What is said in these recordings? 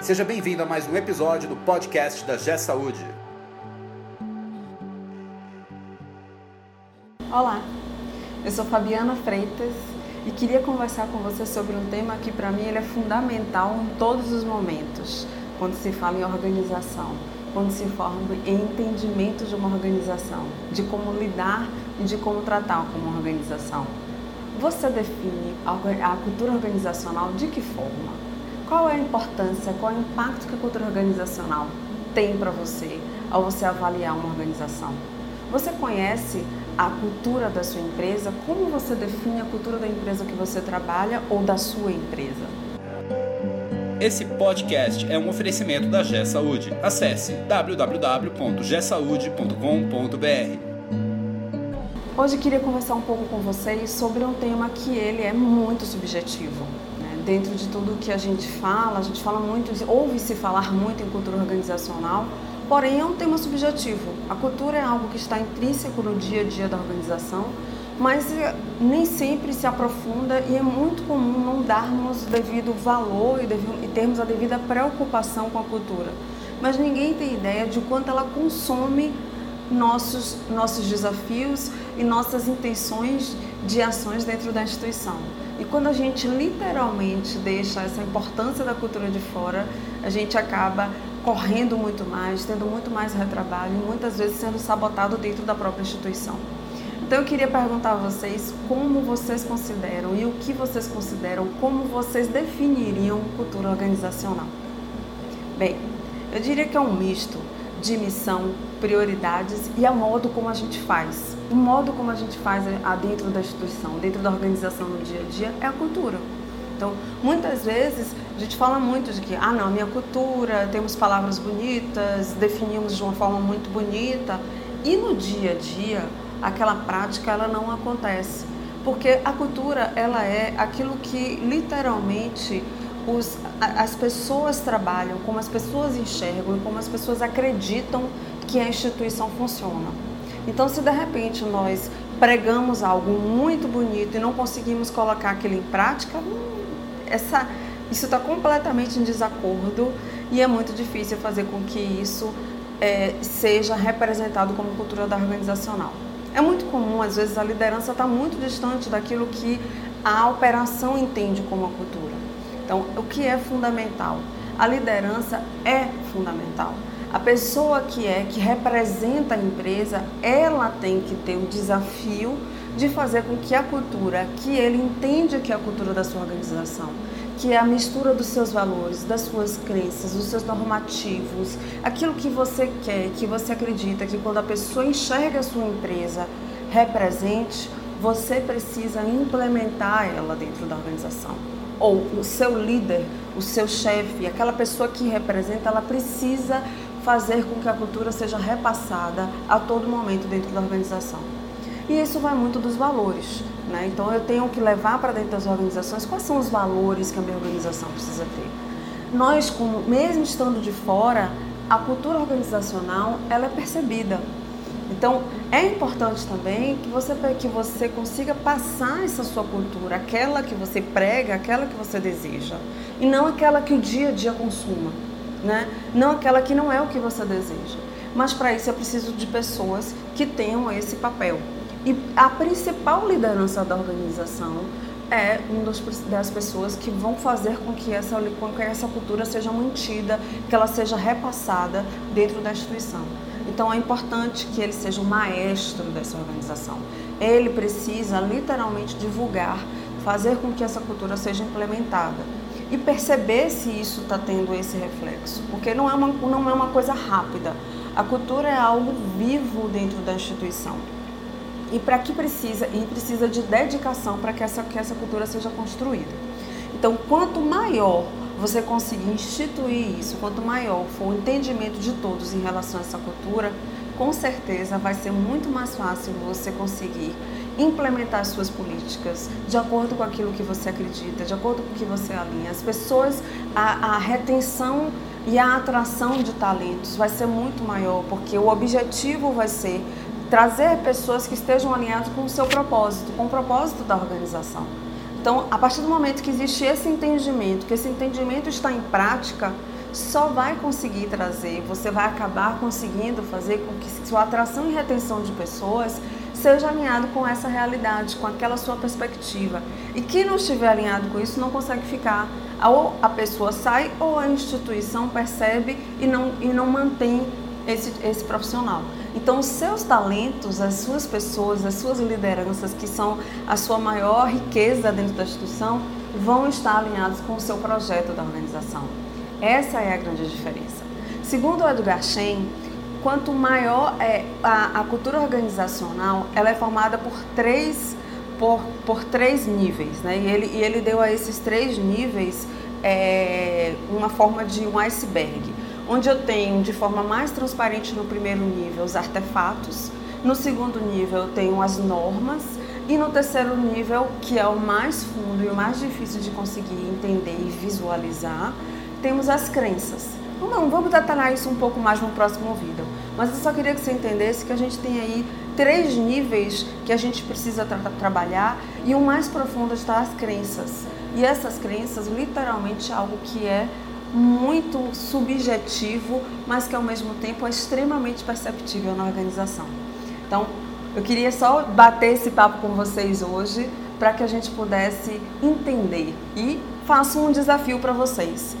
Seja bem-vindo a mais um episódio do podcast da G Saúde. Olá, eu sou Fabiana Freitas e queria conversar com você sobre um tema que para mim ele é fundamental em todos os momentos, quando se fala em organização, quando se fala em entendimento de uma organização, de como lidar e de como tratar como organização. Você define a cultura organizacional de que forma? Qual é a importância, qual é o impacto que a cultura organizacional tem para você ao você avaliar uma organização? Você conhece a cultura da sua empresa? Como você define a cultura da empresa que você trabalha ou da sua empresa? Esse podcast é um oferecimento da G Saúde. Acesse www.gsaude.com.br. Hoje queria conversar um pouco com vocês sobre um tema que ele é muito subjetivo. Dentro de tudo que a gente fala, a gente fala muito, ouve-se falar muito em cultura organizacional, Porém, é um tema subjetivo. A cultura é algo que está intrínseco no dia a dia da organização, mas eh, nem sempre se aprofunda e é muito comum não darmos devido valor e termos a devida preocupação com a cultura. Mas ninguém tem ideia de quanto ela consome nossos, nossos desafios e nossas intenções de ações dentro da instituição. E quando a gente literalmente deixa essa importância da cultura de fora, a gente acaba correndo muito mais, tendo muito mais retrabalho e muitas vezes sendo sabotado dentro da própria instituição. Então eu queria perguntar a vocês como vocês consideram e o que vocês consideram, como vocês definiriam cultura organizacional. Bem, eu diria que é um misto de missão, prioridades e a modo como a gente faz. O modo como a gente faz dentro da instituição, dentro da organização no dia a dia é a cultura. Então, muitas vezes a gente fala muito de que, ah, não, a minha cultura, temos palavras bonitas, definimos de uma forma muito bonita, e no dia a dia, aquela prática ela não acontece. Porque a cultura, ela é aquilo que literalmente os, as pessoas trabalham, como as pessoas enxergam como as pessoas acreditam que a instituição funciona. Então, se de repente nós pregamos algo muito bonito e não conseguimos colocar aquilo em prática, essa, isso está completamente em desacordo e é muito difícil fazer com que isso é, seja representado como cultura da organizacional. É muito comum, às vezes, a liderança está muito distante daquilo que a operação entende como a cultura. Então, o que é fundamental? A liderança é fundamental. A pessoa que é, que representa a empresa, ela tem que ter o desafio de fazer com que a cultura, que ele entende que é a cultura da sua organização, que é a mistura dos seus valores, das suas crenças, dos seus normativos, aquilo que você quer, que você acredita que quando a pessoa enxerga a sua empresa represente, você precisa implementar ela dentro da organização. Ou o seu líder, o seu chefe, aquela pessoa que representa, ela precisa fazer com que a cultura seja repassada a todo momento dentro da organização. E isso vai muito dos valores. Né? Então eu tenho que levar para dentro das organizações quais são os valores que a minha organização precisa ter. Nós, como, mesmo estando de fora, a cultura organizacional ela é percebida. Então é importante também que você, que você consiga passar essa sua cultura, aquela que você prega, aquela que você deseja, e não aquela que o dia a dia consuma, né? não aquela que não é o que você deseja. Mas para isso eu preciso de pessoas que tenham esse papel. E a principal liderança da organização é uma das pessoas que vão fazer com que, essa, com que essa cultura seja mantida, que ela seja repassada dentro da instituição. Então é importante que ele seja o maestro dessa organização. Ele precisa literalmente divulgar, fazer com que essa cultura seja implementada e perceber se isso está tendo esse reflexo, porque não é, uma, não é uma coisa rápida. A cultura é algo vivo dentro da instituição. E para que precisa? E precisa de dedicação para que essa, que essa cultura seja construída. Então, quanto maior você conseguir instituir isso, quanto maior for o entendimento de todos em relação a essa cultura, com certeza vai ser muito mais fácil você conseguir implementar as suas políticas de acordo com aquilo que você acredita, de acordo com o que você alinha. As pessoas, a, a retenção e a atração de talentos vai ser muito maior, porque o objetivo vai ser trazer pessoas que estejam alinhadas com o seu propósito, com o propósito da organização. Então, a partir do momento que existe esse entendimento, que esse entendimento está em prática, só vai conseguir trazer, você vai acabar conseguindo fazer com que sua atração e retenção de pessoas seja alinhado com essa realidade, com aquela sua perspectiva. E quem não estiver alinhado com isso não consegue ficar. Ou a pessoa sai ou a instituição percebe e não, e não mantém esse, esse profissional. Então, os seus talentos, as suas pessoas, as suas lideranças, que são a sua maior riqueza dentro da instituição, vão estar alinhados com o seu projeto da organização. Essa é a grande diferença. Segundo o Edgar Schein, quanto maior é a, a cultura organizacional, ela é formada por três, por, por três níveis. Né? E, ele, e ele deu a esses três níveis é, uma forma de um iceberg, onde eu tenho de forma mais transparente no primeiro nível os artefatos, no segundo nível eu tenho as normas e no terceiro nível, que é o mais fundo e o mais difícil de conseguir entender e visualizar, temos as crenças. Não, vamos detalhar isso um pouco mais no próximo vídeo. Mas eu só queria que você entendesse que a gente tem aí três níveis que a gente precisa tra trabalhar e o mais profundo está as crenças. E essas crenças, literalmente, é algo que é muito subjetivo, mas que ao mesmo tempo é extremamente perceptível na organização. Então, eu queria só bater esse papo com vocês hoje para que a gente pudesse entender e faço um desafio para vocês.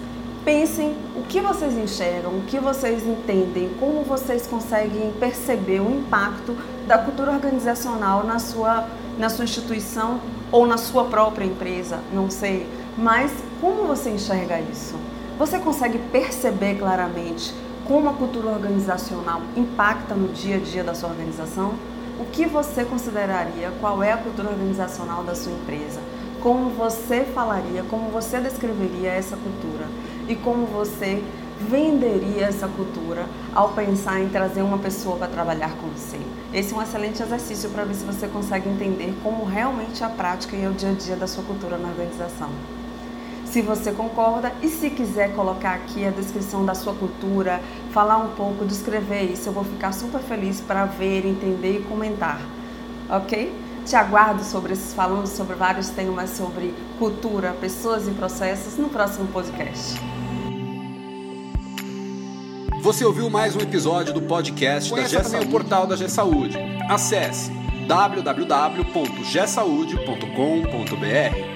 Pensem o que vocês enxergam, o que vocês entendem, como vocês conseguem perceber o impacto da cultura organizacional na sua, na sua instituição ou na sua própria empresa, não sei. Mas como você enxerga isso? Você consegue perceber claramente como a cultura organizacional impacta no dia a dia da sua organização? o que você consideraria, qual é a cultura organizacional da sua empresa, como você falaria, como você descreveria essa cultura e como você venderia essa cultura ao pensar em trazer uma pessoa para trabalhar com você. Esse é um excelente exercício para ver se você consegue entender como realmente a prática e o dia a dia da sua cultura na organização se você concorda e se quiser colocar aqui a descrição da sua cultura, falar um pouco, descrever isso, eu vou ficar super feliz para ver, entender e comentar. Ok? Te aguardo sobre esses falando sobre vários temas sobre cultura, pessoas e processos no próximo podcast. Você ouviu mais um episódio do podcast Conheça da G Saúde. o portal da G Saúde. Acesse www.gsaude.com.br